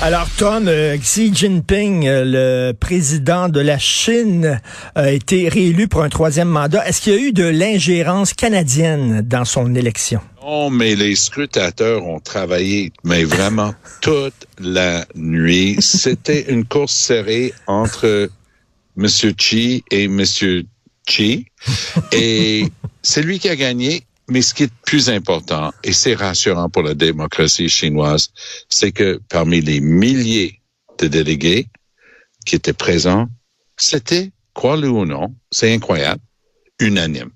Alors, Tom, euh, Xi Jinping, euh, le président de la Chine, a été réélu pour un troisième mandat. Est-ce qu'il y a eu de l'ingérence canadienne dans son élection? Non, mais les scrutateurs ont travaillé, mais vraiment toute la nuit. C'était une course serrée entre M. Xi et M. Xi. Et c'est lui qui a gagné. Mais ce qui est plus important, et c'est rassurant pour la démocratie chinoise, c'est que parmi les milliers de délégués qui étaient présents, c'était, crois-le ou non, c'est incroyable, unanime.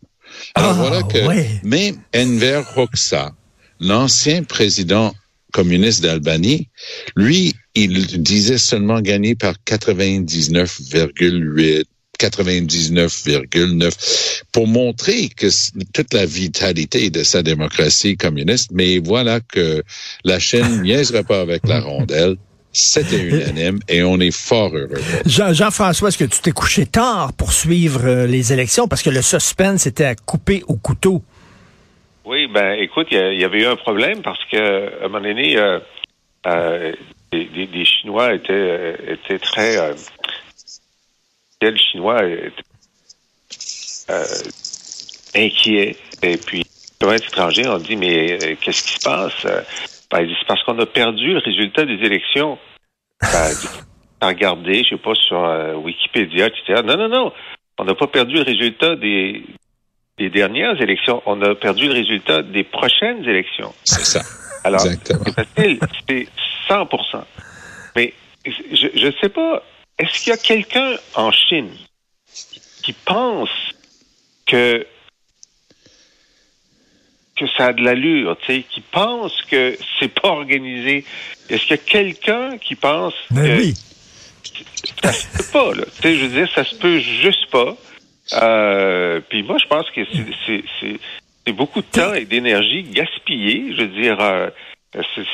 Alors Ah, voilà que ouais. même Enver Hoxha, l'ancien président communiste d'Albanie, lui, il disait seulement gagner par 99,8 99,9 pour montrer que toute la vitalité de sa démocratie communiste, mais voilà que la Chine niaisera pas avec la rondelle. C'était unanime et on est fort heureux. Jean- Jean-François, est-ce que tu t'es couché tard pour suivre euh, les élections? Parce que le suspense était à couper au couteau. Oui, ben écoute, il y, avait eu un problème parce que à un moment donné, euh, euh, des, des- des Chinois étaient, euh, étaient très les Chinois étaient euh, inquiets. Et puis, les étrangers ont dit mais euh, qu'est-ce qui se passe? Ben, ils disent, c'est parce qu'on a perdu le résultat des élections. Ben, t'as regardé, je sais pas, sur euh, Wikipédia, etc. Non, non, non. On n'a pas perdu le résultat des, des dernières élections. On a perdu le résultat des prochaines élections. C'est ça. Alors, c'est facile, c'est 100% Mais je ne sais pas, est-ce qu'il y a quelqu'un en Chine qui pense que que ça a de l'allure, tu sais, qui pense que c'est pas organisé? Est-ce qu'il y a quelqu'un qui pense Ben que oui. ça se peut pas, là? Tu sais, je veux dire, ça se peut juste pas. Euh, puis moi, je pense que c'est, beaucoup de temps et d'énergie gaspillé. Je veux dire, euh, c'est-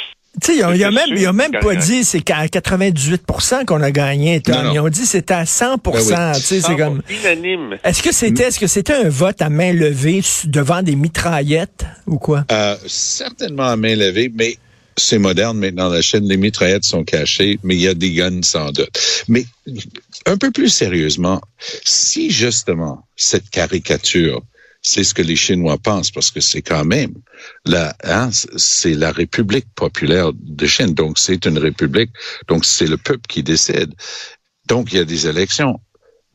Tu sais, il a, il a C'est même, il a même que- pas dit c'est qu'à 98% qu'on a gagné, Tom. Non, non. Ils ont dit c'était à 100 Ben oui. Tu sais, c'est comme. unanime. Est-ce que c'était, est-ce que c'était un vote à main levée devant des mitraillettes ou quoi? Euh, certainement à main levée, mais c'est moderne maintenant. La chaîne, les mitraillettes sont cachées, mais il y a des guns sans doute. Mais un peu plus sérieusement, si justement cette caricature, c'est ce que les Chinois pensent, parce que c'est quand même la, hein, c'est la République populaire de Chine, donc c'est une république, donc c'est le peuple qui décide. Donc il y a des élections.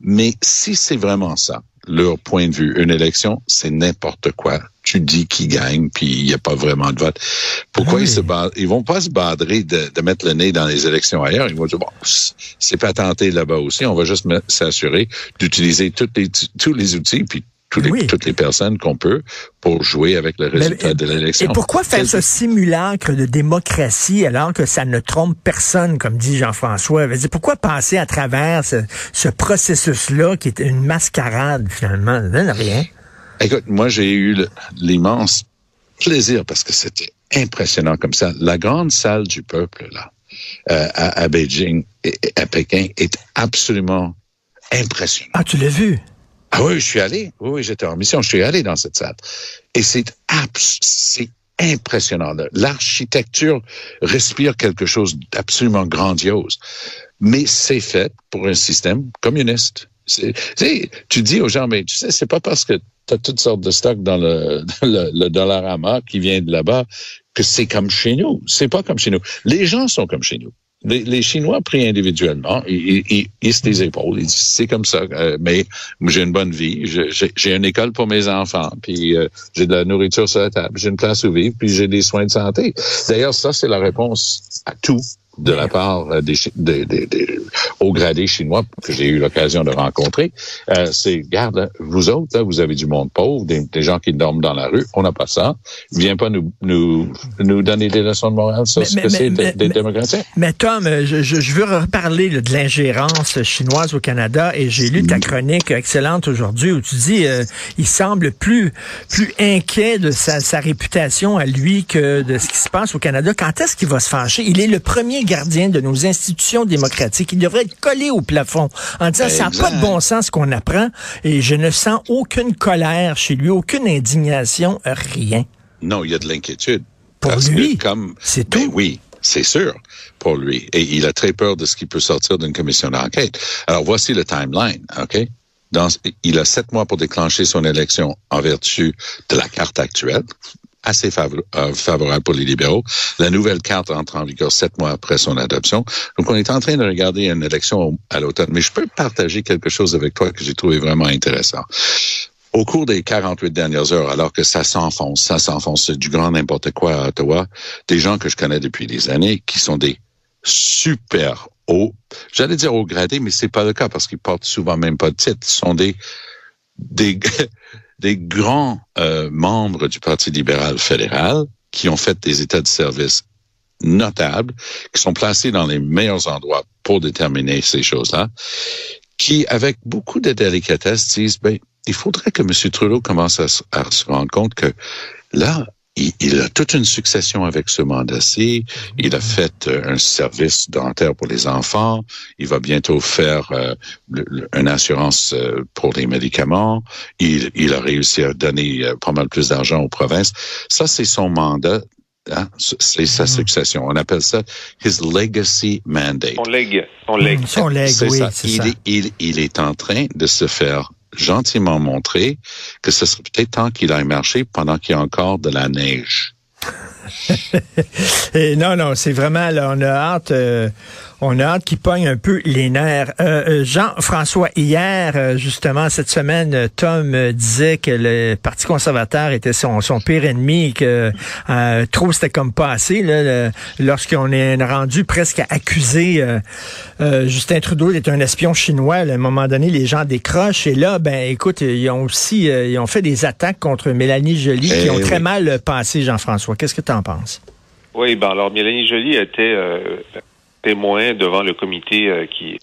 Mais si c'est vraiment ça, leur point de vue, une élection, c'est n'importe quoi. Tu dis qui gagne, puis il n'y a pas vraiment de vote. Pourquoi Ah oui. ils se ba- ils vont pas se badrer de, de mettre le nez dans les élections ailleurs? Ils vont dire bon, c'est pas tenté là-bas aussi. On va juste s'assurer d'utiliser toutes les, tous les outils puis tous les, Oui. toutes les personnes qu'on peut pour jouer avec le résultat Mais- de l'élection. Et pourquoi faire ce simulacre de démocratie alors que ça ne trompe personne, comme dit Jean-François? Pourquoi passer à travers ce, ce processus-là qui est une mascarade, finalement? Donne rien. Écoute, moi, j'ai eu l'immense plaisir parce que c'était impressionnant comme ça. La grande salle du peuple, là, euh, à, à Beijing, et à Pékin, est absolument impressionnante. Ah, tu l'as vu? Ah oui, je suis allé. Oui, j'étais en mission. Je suis allé dans cette salle. Et c'est c'est impressionnant. L'architecture respire quelque chose d'absolument grandiose. Mais c'est fait pour un système communiste. Tu sais, tu dis aux gens, mais tu sais, c'est pas parce que tu as toutes sortes de stocks dans le, le, le dollarama qui vient de là-bas que c'est comme chez nous. C'est pas comme chez nous. Les gens sont comme chez nous. Les, les Chinois pris individuellement, ils, ils, hissent les épaules. Ils disent, c'est comme ça. Euh, mais j'ai une bonne vie. J'ai une école pour mes enfants. Puis euh, j'ai de la nourriture sur la table. J'ai une place où vivre. Puis j'ai des soins de santé. D'ailleurs, ça, c'est la réponse à tout de la part euh, des, des, des, des hauts gradés chinois que j'ai eu l'occasion de rencontrer, euh, c'est, garde, vous autres, là, vous avez du monde pauvre, des, gens qui dorment dans la rue, on n'a pas ça. Viens pas nous, nous, nous donner des leçons de morale sur ce que c'est des, des démocraties. Mais Tom, je, je veux reparler là, de l'ingérence chinoise au Canada et j'ai lu ta chronique excellente aujourd'hui où tu dis euh, il semble plus plus inquiet de sa, sa réputation à lui que de ce qui se passe au Canada. Quand est-ce qu'il va se fâcher? Il est le premier gardien de nos institutions démocratiques. Il devrait être collé au plafond en disant ça n'a pas de bon sens ce qu'on apprend et je ne sens aucune colère chez lui, aucune indignation, rien. Non, il y a de l'inquiétude. Pour lui, comme c'est tout. Ben oui, c'est sûr pour lui. Et il a très peur de ce qui peut sortir d'une commission d'enquête. Alors voici le timeline, OK? Dans, il a sept mois pour déclencher son élection en vertu de la carte actuelle assez euh, favorable pour les libéraux. La nouvelle carte entre en vigueur sept mois après son adoption. Donc, on est en train de regarder une élection à l'automne. Mais je peux partager quelque chose avec toi que j'ai trouvé vraiment intéressant. Au cours des 48 dernières heures, alors que ça s'enfonce, ça s'enfonce du grand n'importe quoi à Ottawa, des gens que je connais depuis des années, qui sont des super hauts, j'allais dire hauts gradés, mais c'est pas le cas parce qu'ils portent souvent même pas de titre, sont des des des grands euh, membres du Parti libéral fédéral qui ont fait des états de service notables, qui sont placés dans les meilleurs endroits pour déterminer ces choses-là, qui, avec beaucoup de délicatesse, disent, ben, il faudrait que M. Trudeau commence à, à se rendre compte que là, il, a toute une succession avec ce mandat-ci. Il a fait euh, un service dentaire pour les enfants. Il va bientôt faire euh, une assurance euh, pour les médicaments. Il, il, a réussi à donner pas mal plus d'argent aux provinces. Ça, c'est son mandat. Hein? C'est sa mm-hmm. succession. On appelle ça his legacy mandate. Son legs. Son legs. Son legs, oui, c'est ça. il, il est en train de se faire gentiment montré que ce serait peut-être temps qu'il aille marcher pendant qu'il y a encore de la neige. Et non, non, c'est vraiment, là, on a hâte. Euh, on a hâte qu'il pogne un peu les nerfs. Euh, euh, Jean-François, hier, euh, justement, cette semaine, Tom disait que le Parti conservateur était son, son pire ennemi et que trop c'était comme pas assez. Là, lorsqu'on est rendu presque à accuser Justin Trudeau d'être un espion chinois, à un moment donné, les gens décrochent. Et là, ben écoute, ils ont aussi ils ont fait des attaques contre Mélanie Joly qui ont eh très mal passé, Jean-François. Qu'est-ce que tu en penses? Oui, ben alors Mélanie Joly était témoin devant le comité euh, qui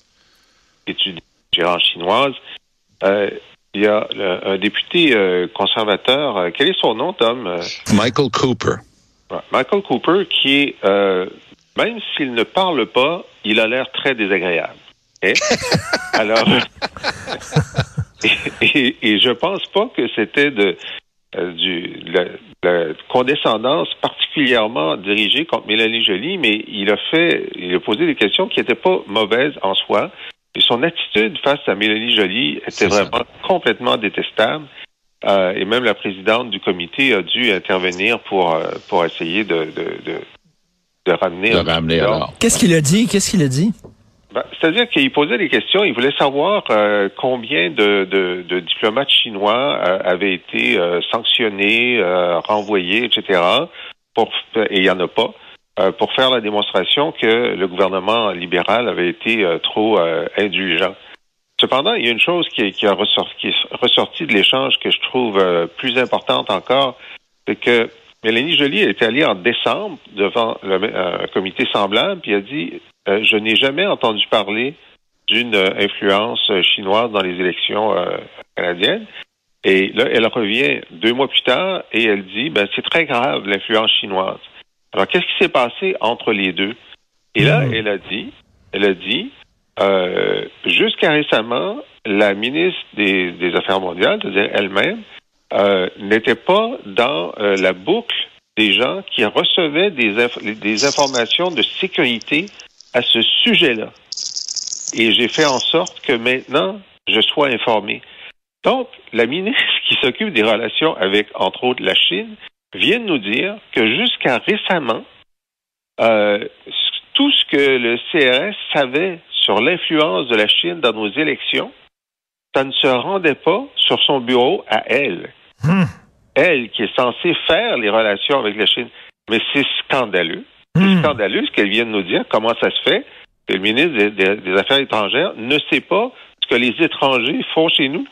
étudie la chinoise. Euh, il y a un député euh, conservateur. quel est son nom, Tom? Michael Cooper. Michael Cooper, qui est, même s'il ne parle pas, il a l'air très désagréable. Alors, et, et, je pense pas que c'était de euh, du, la, la, condescendance particulièrement dirigée contre Mélanie Joly, mais il a fait, il a posé des questions qui n'étaient pas mauvaises en soi. Et son attitude face à Mélanie Joly était vraiment complètement détestable. Euh, et même la présidente du comité a dû intervenir pour euh, pour essayer de de, de, de ramener. De ramener alors. Qu'est-ce qu'il a dit? Qu'est-ce qu'il a dit? Ben, C'est-à-dire qu'il posait des questions, il voulait savoir euh, combien de, de, de, diplomates chinois euh, avaient été euh, sanctionnés, renvoyés, etc. Pour, et il n'y en a pas, pour faire la démonstration que le gouvernement libéral avait été trop indulgent. Cependant, il y a une chose qui, qui, a ressorti, qui est ressortie de l'échange que je trouve plus importante encore, c'est que Mélanie Joly est allée en décembre devant le, un comité semblable, puis a dit euh, je n'ai jamais entendu parler d'une euh, influence euh, chinoise dans les élections canadiennes. Et là, elle revient deux mois plus tard et elle dit, ben, c'est très grave l'influence chinoise. Alors, qu'est-ce qui s'est passé entre les deux? Et là, hmm. elle a dit, elle a dit, euh, jusqu'à récemment, la ministre des, des Affaires mondiales, c'est-à-dire elle-même, euh, n'était pas dans la boucle des gens qui recevaient des, des informations de sécurité à ce sujet-là. Et j'ai fait en sorte que maintenant, je sois informé. Donc, la ministre qui s'occupe des relations avec, entre autres, la Chine, vient de nous dire que jusqu'à récemment, euh, tout ce que le CRS savait sur l'influence de la Chine dans nos élections, ça ne se rendait pas sur son bureau à elle. Hmm. Elle qui est censée faire les relations avec la Chine. Mais c'est scandaleux. C'est Hmm. scandaleux ce qu'elle vient de nous dire. Comment ça se fait que le ministre des, des- des Affaires étrangères ne sait pas ce que les étrangers font chez nous?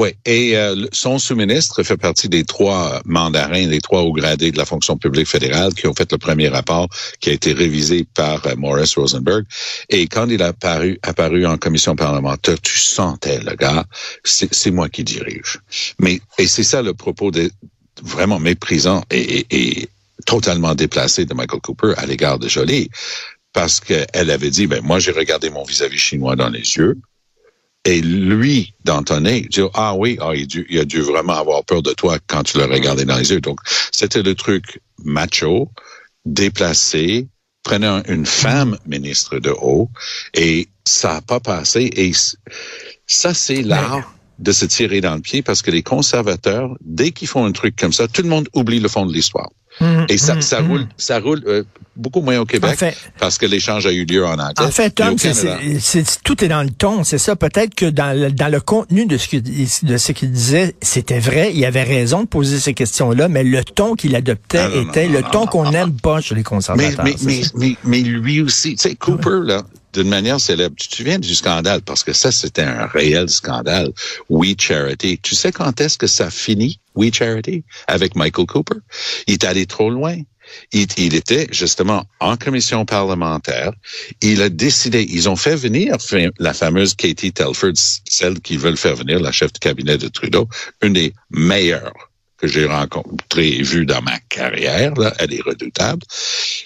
Oui, et euh, son sous-ministre fait partie des trois mandarins, les trois hauts gradés de la fonction publique fédérale qui ont fait le premier rapport qui a été révisé par euh, Morris Rosenberg. Et quand il a apparu, apparu en commission parlementaire, tu sentais le gars, c'est c'est moi qui dirige. Mais et c'est ça le propos de, vraiment méprisant et, et, et totalement déplacé de Michael Cooper à l'égard de Jolie, parce qu'elle avait dit, ben moi j'ai regardé mon vis-à-vis chinois dans les yeux. Et lui, d'Antonin, dit Ah oui, ah, il, a dû, il a dû vraiment avoir peur de toi quand tu l'as regardé dans les yeux. Donc, c'était le truc macho, déplacé, prenant une femme ministre de haut, et ça n'a pas passé. Et ça, c'est l'art de se tirer dans le pied parce que les conservateurs, dès qu'ils font un truc comme ça, tout le monde oublie le fond de l'histoire. Hum, Et ça, ça hum. roule, ça roule euh, beaucoup moins au Québec En fait- parce que l'échange a eu lieu en anglais. En fait, Tom, c'est, tout est dans le ton, c'est ça. Peut-être que dans le, dans le contenu de ce, qu'il- de ce qu'il disait, c'était vrai, il avait raison de poser ces questions-là, mais le ton qu'il adoptait Non, non, non, était non, le ton qu'on n'aime pas chez les conservateurs. mais, mais, mais, mais lui aussi, tu sais, Cooper, là, d'une manière célèbre, tu te souviens du scandale, parce que ça, c'était un réel scandale. We Charity. Tu sais quand est-ce que ça finit, We Charity, avec Michael Cooper? Il est allé trop loin. Il, était justement en commission parlementaire. Il a décidé, ils ont fait venir la fameuse Katie Telford, celle qu'ils veulent faire venir, la chef de cabinet de Trudeau, une des meilleures que j'ai rencontrées et vues dans ma carrière. Là. Elle est redoutable.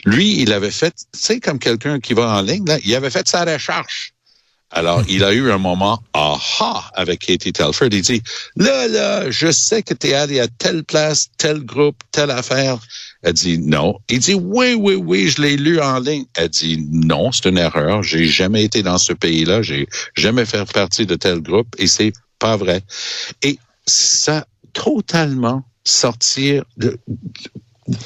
Lui, il avait fait, sais, comme quelqu'un qui va en ligne, là, il avait fait sa recherche. Alors, il a eu un moment aha avec Katie Telford. Il dit, là, là, je sais que tu es allé à telle place, tel groupe, telle affaire. Elle dit non. Il dit, oui, oui, oui, je l'ai lu en ligne. Elle dit, non, c'est une erreur. J'ai jamais été dans ce pays-là. J'ai jamais fait partie de tel groupe et c'est pas vrai. Et ça, totalement sortir de,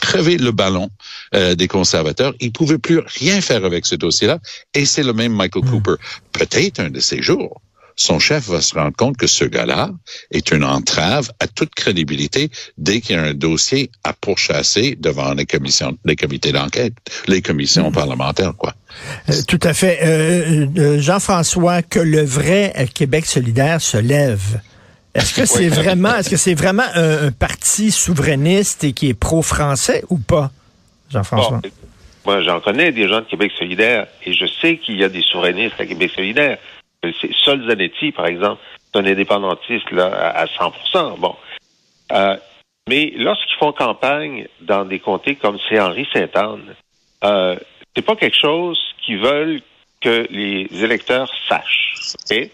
crever le ballon euh, des conservateurs. Ils pouvaient plus rien faire avec ce dossier-là. Et c'est le même Michael Cooper. Peut-être un de ces jours, son chef va se rendre compte que ce gars-là est une entrave à toute crédibilité dès qu'il y a un dossier à pourchasser devant les commissions, les comités d'enquête, les commissions parlementaires, quoi. Euh, tout à fait. Euh, euh, Jean-François, que le vrai Québec solidaire se lève. Est-ce que c'est vraiment, est-ce que c'est vraiment un, un parti souverainiste et qui est pro-français ou pas, Jean-François? Bon, moi, j'en connais des gens de Québec solidaire et je sais qu'il y a des souverainistes à Québec solidaire. Sais. Sol Zanetti, par exemple, c'est un indépendantiste là, à à 100 Bon. Euh, mais lorsqu'ils font campagne dans des comtés comme c'est Henri Sainte-Anne, euh, c'est pas quelque chose qu'ils veulent que les électeurs sachent. ok?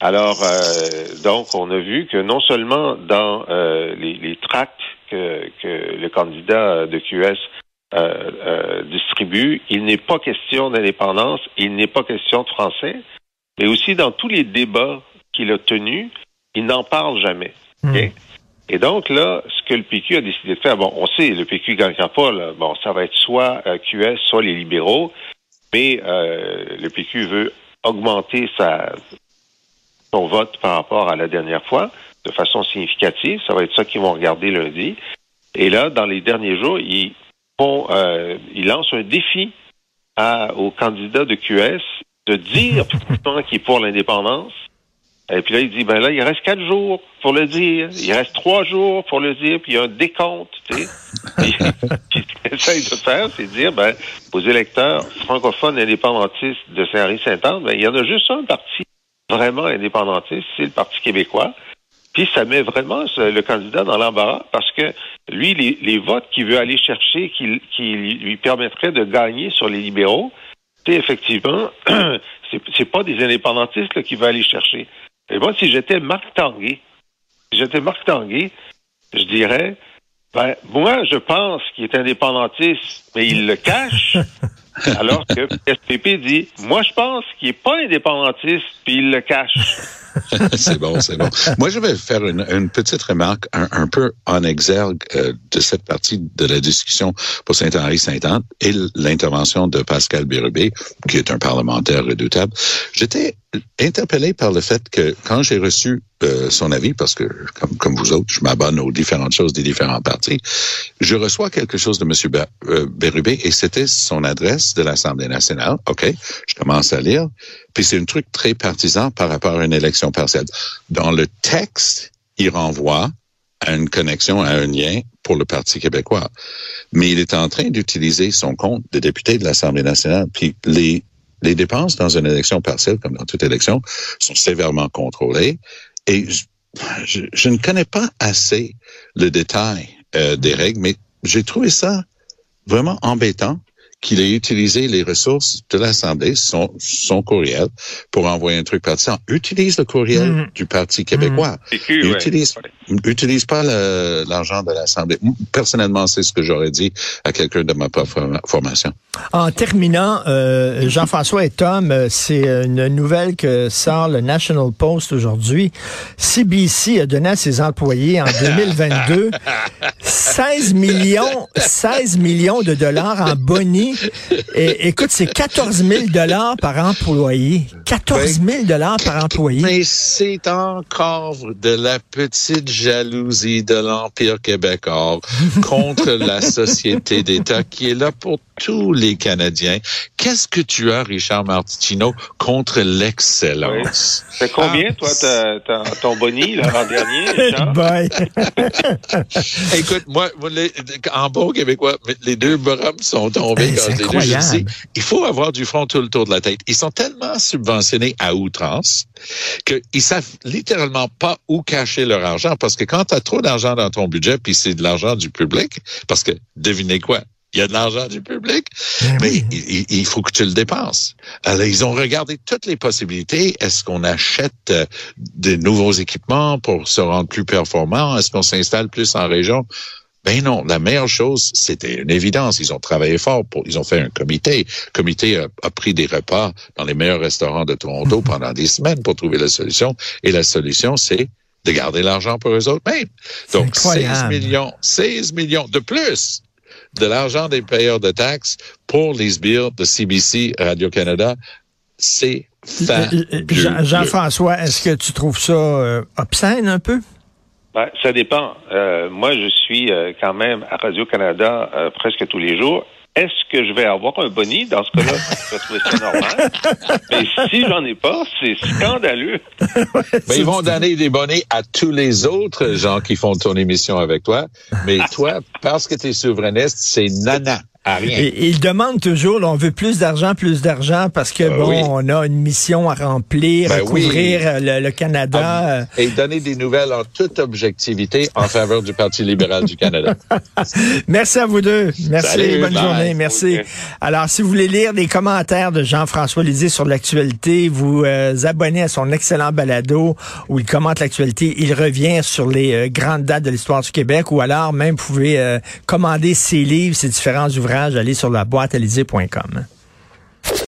Alors, euh, donc, on a vu que non seulement dans euh, les, les tracts que, que le candidat de QS euh, euh, distribue, il n'est pas question d'indépendance, il n'est pas question de français, mais aussi dans tous les débats qu'il a tenus, il n'en parle jamais. Hmm. Et donc là, ce que le PQ a décidé de faire, bon, on sait, le PQ ne gagnera pas, là. bon, ça va être soit euh, QS, soit les libéraux, mais euh, le PQ veut augmenter sa, son vote par rapport à la dernière fois de façon significative. Ça va être ça qu'ils vont regarder lundi. Et là, dans les derniers jours, ils font, euh, ils lancent un défi à, aux candidats de QS de dire publiquement qu'il est pour l'indépendance. Et puis là, il dit, ben là, il reste quatre jours pour le dire. Il reste trois jours pour le dire, puis il y a un décompte, tu sais. Puis, ce qu'il essaye de faire, c'est de dire, ben, aux électeurs francophones indépendantistes de Saint-Henri-Saint-Anne, ben, il y en a juste un parti vraiment indépendantiste, c'est le Parti québécois. Puis ça met vraiment le candidat dans l'embarras parce que lui, les, votes qu'il veut aller chercher, qui, lui permettraient de gagner sur les libéraux, c'est effectivement, c'est pas des indépendantistes qu'il veut aller chercher. Et moi, si j'étais Marc Tanguay, si j'étais Marc Tanguay, je dirais, ben, moi, je pense qu'il est indépendantiste, mais il le cache. Alors que SPP dit, moi, je pense qu'il est pas indépendantiste, puis il le cache. c'est bon, c'est bon. Moi, je vais faire une, petite remarque un, peu en exergue euh, de cette partie de la discussion pour Saint-Henri-Saint-Anne et l'intervention de Pascal Bérubé, qui est un parlementaire redoutable. J'étais interpellé par le fait que quand j'ai reçu euh, son avis, parce que comme, comme vous autres, je m'abonne aux différentes choses des différents partis, je reçois quelque chose de M. Euh, Bérubé et c'était son adresse de l'Assemblée nationale. OK, je commence à lire. Puis c'est un truc très partisan par rapport à une élection partielle. Dans le texte, il renvoie à une connexion, à un lien pour le Parti québécois. Mais il est en train d'utiliser son compte de député de l'Assemblée nationale. Puis les les dépenses dans une élection partielle, comme dans toute élection, sont sévèrement contrôlées. Et je, ne connais pas assez le détail euh, des règles, mais j'ai trouvé ça vraiment embêtant qu'il ait utilisé les ressources de l'Assemblée, son, son courriel, pour envoyer un truc partisan. Utilise le courriel mmh. du Parti québécois. Mmh. Utilise, ouais. utilise pas l'argent de l'Assemblée. Personnellement, c'est ce que j'aurais dit à quelqu'un de ma formation. En terminant, euh, Jean-François et Tom, c'est une nouvelle que sort le National Post aujourd'hui. CBC a donné à ses employés en 2022 16 millions, 16 millions de dollars en Et, écoute, c'est 14 000 dollars par employé. 14 000 dollars par employé. Mais c'est encore de la petite jalousie de l'Empire québécois contre la société d'État qui est là pour tous les Canadiens. Qu'est-ce que tu as, Richard Martineau, contre l'excellence? Oui. C'est combien, ah, toi, ton boni, l'an dernier, Bye. Écoute, moi, les, en bon québécois, les deux bras sont tombés quand j'ai lu. Je dis, il faut avoir du front tout le tour de la tête. Ils sont tellement subventionnés à outrance qu'ils savent littéralement pas où cacher leur argent parce que quand tu as trop d'argent dans ton budget, puis c'est de l'argent du public, parce que devinez quoi, il y a de l'argent du public, mais, mais il, il, faut que tu le dépenses. Alors, ils ont regardé toutes les possibilités. Est-ce qu'on achète euh, de nouveaux équipements pour se rendre plus performant? Est-ce qu'on s'installe plus en région? Ben non, la meilleure chose, c'était une évidence. Ils ont travaillé fort pour, ils ont fait un comité. Le comité a, a pris des repas dans les meilleurs restaurants de Toronto pendant des semaines pour trouver la solution. Et la solution, c'est de garder l'argent pour eux autres mêmes. Donc, 16 millions, 16 millions de plus de l'argent des payeurs de taxes pour les sbires de CBC Radio-Canada, c'est Jean, Jean-François, est-ce que tu trouves ça euh, obscène un peu? Ben, ça dépend. Euh, moi, je suis euh, quand même à Radio-Canada euh, presque tous les jours. Est-ce que je vais avoir un boni? Dans ce cas-là, je vais trouver ça normal. Mais si j'en ai pas, c'est scandaleux. Mais ils vont donner des bonnets à tous les autres gens qui font ton émission avec toi. Mais toi, parce que tu es souverainiste, c'est nana. Et, ils demandent toujours, là, on veut plus d'argent, plus d'argent, parce que, bon, oui. on a une mission à remplir, ben à couvrir oui. le, le, Canada. Ah, et donner des nouvelles en toute objectivité en faveur du Parti libéral du Canada. Merci à vous deux. Merci, Salut, bonne bye. journée. Merci. Okay. Alors, si vous voulez lire les commentaires de Jean-François Lisée sur l'actualité, vous euh, abonnez à son excellent balado où il commente l'actualité. Il revient sur les euh, grandes dates de l'histoire du Québec, ou alors même vous pouvez euh, commander ses livres, ses différents ouvrages allez sur la boîte